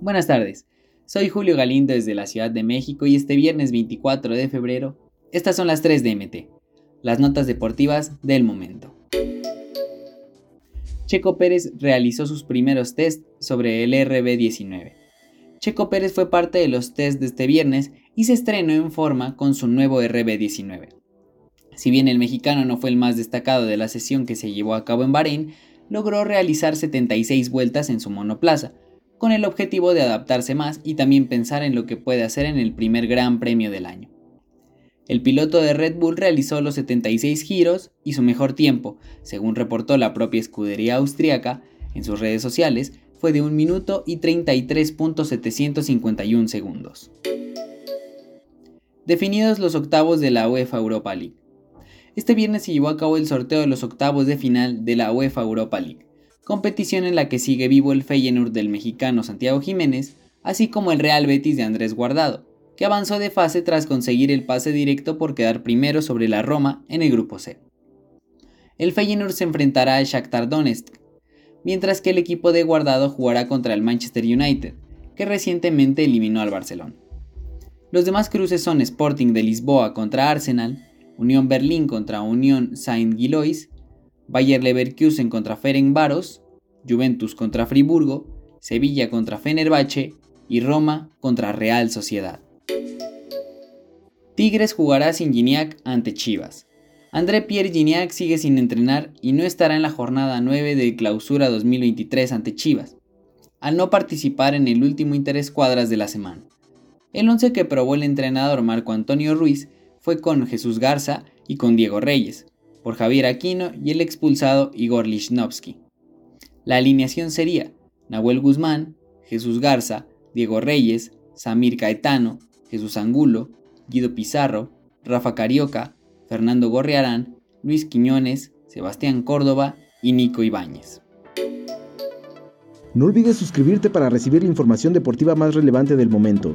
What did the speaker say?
Buenas tardes, soy Julio Galindo desde la Ciudad de México y este viernes 24 de febrero, estas son las 3 de MT, las notas deportivas del momento. Checo Pérez realizó sus primeros tests sobre el RB19. Checo Pérez fue parte de los tests de este viernes y se estrenó en forma con su nuevo RB19. Si bien el mexicano no fue el más destacado de la sesión que se llevó a cabo en Bahrein, logró realizar 76 vueltas en su monoplaza, con el objetivo de adaptarse más y también pensar en lo que puede hacer en el primer Gran Premio del año. El piloto de Red Bull realizó los 76 giros y su mejor tiempo, según reportó la propia escudería austriaca en sus redes sociales, fue de 1 minuto y 33.751 segundos. Definidos los octavos de la UEFA Europa League. Este viernes se llevó a cabo el sorteo de los octavos de final de la UEFA Europa League competición en la que sigue vivo el Feyenoord del mexicano Santiago Jiménez, así como el Real Betis de Andrés Guardado, que avanzó de fase tras conseguir el pase directo por quedar primero sobre la Roma en el grupo C. El Feyenoord se enfrentará al Shakhtar Donetsk, mientras que el equipo de Guardado jugará contra el Manchester United, que recientemente eliminó al Barcelona. Los demás cruces son Sporting de Lisboa contra Arsenal, Unión Berlín contra Unión Saint-Gilloise Bayer Leverkusen contra Ferencváros, Juventus contra Friburgo, Sevilla contra Fenerbahce y Roma contra Real Sociedad. Tigres jugará sin Gignac ante Chivas. André Pierre Gignac sigue sin entrenar y no estará en la jornada 9 de clausura 2023 ante Chivas, al no participar en el último interescuadras de la semana. El 11 que probó el entrenador Marco Antonio Ruiz fue con Jesús Garza y con Diego Reyes, por Javier Aquino y el expulsado Igor Lichnowsky. La alineación sería Nahuel Guzmán, Jesús Garza, Diego Reyes, Samir Caetano, Jesús Angulo, Guido Pizarro, Rafa Carioca, Fernando Gorriarán, Luis Quiñones, Sebastián Córdoba y Nico Ibáñez. No olvides suscribirte para recibir la información deportiva más relevante del momento.